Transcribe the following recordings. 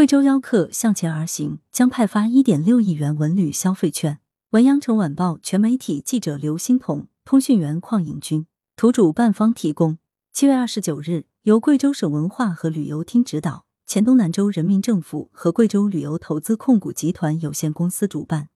贵州邀客向前而行，将派发一点六亿元文旅消费券。文阳城晚报全媒体记者刘欣彤，通讯员邝颖军，图主办方提供。七月二十九日，由贵州省文化和旅游厅指导，黔东南州人民政府和贵州旅游投资控股集团有限公司主办，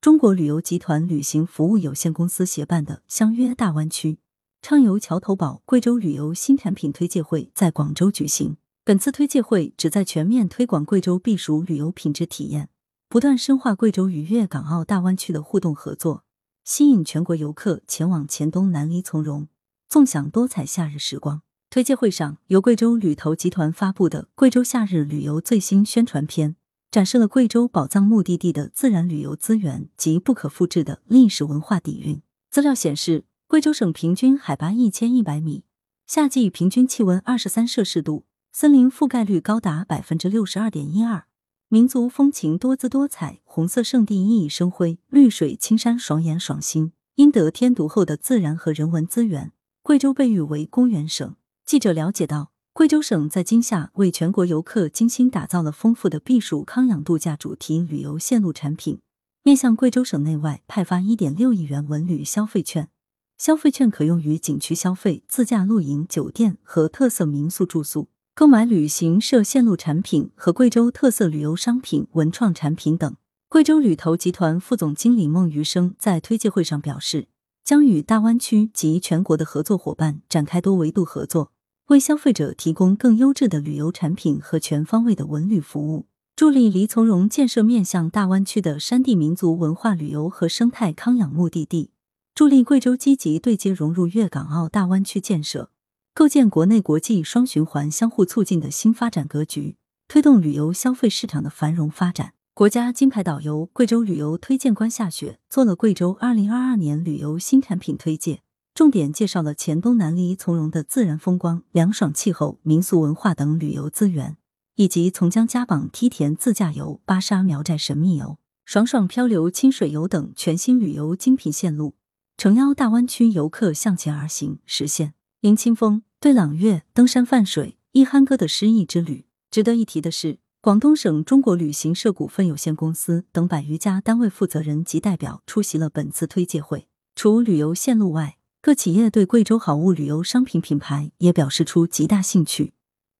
中国旅游集团旅行服务有限公司协办的“相约大湾区，畅游桥头堡”贵州旅游新产品推介会在广州举行。本次推介会旨在全面推广贵州避暑旅游品质体验，不断深化贵州与粤港澳大湾区的互动合作，吸引全国游客前往黔东南黎从容，纵享多彩夏日时光。推介会上，由贵州旅投集团发布的《贵州夏日旅游最新宣传片》，展示了贵州宝藏目的地的自然旅游资源及不可复制的历史文化底蕴。资料显示，贵州省平均海拔一千一百米，夏季平均气温二十三摄氏度，森林覆盖率高达百分之六十二点一二，民族风情多姿多彩，红色圣地熠熠生辉，绿水青山爽眼爽心。因得天独厚的自然和人文资源，贵州被誉为公园省。记者了解到，贵州省在今夏为全国游客精心打造了丰富的避暑康养度假主题旅游线路产品，面向贵州省内外派发一点六亿元文旅消费券。消费券可用于景区消费、自驾露营、酒店和特色民宿住宿、购买旅行社线路产品和贵州特色旅游商品、文创产品等。贵州旅投集团副总经理孟余生在推介会上表示，将与大湾区及全国的合作伙伴展开多维度合作。为消费者提供更优质的旅游产品和全方位的文旅服务，助力黎从容建设面向大湾区的山地民族文化旅游和生态康养目的地，助力贵州积极对接融入粤港澳大湾区建设，构建国内国际双循环相互促进的新发展格局，推动旅游消费市场的繁荣发展。国家金牌导游、贵州旅游推荐官夏雪做了贵州二零二二年旅游新产品推介。重点介绍了黔东南离从容的自然风光、凉爽气候、民俗文化等旅游资源，以及从江家榜梯田自驾游、巴沙苗寨神秘游、爽爽漂流清水游等全新旅游精品线路，诚邀大湾区游客向前而行，实现林清风、对朗月、登山泛水、一憨哥的诗意之旅。值得一提的是，广东省中国旅行社股份有限公司等百余家单位负责人及代表出席了本次推介会。除旅游线路外，各企业对贵州好物旅游商品品牌也表示出极大兴趣，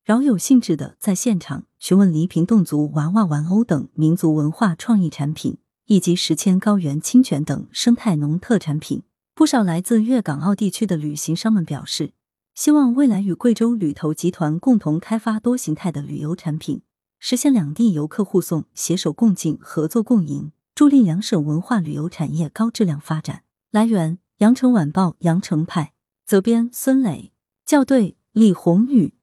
饶有兴致的在现场询问黎平侗族娃娃玩偶等民族文化创意产品，以及石阡高原清泉等生态农特产品。不少来自粤港澳地区的旅行商们表示，希望未来与贵州旅投集团共同开发多形态的旅游产品，实现两地游客互送、携手共进、合作共赢，助力两省文化旅游产业高质量发展。来源。羊城晚报羊城派责编孙磊校对李红宇。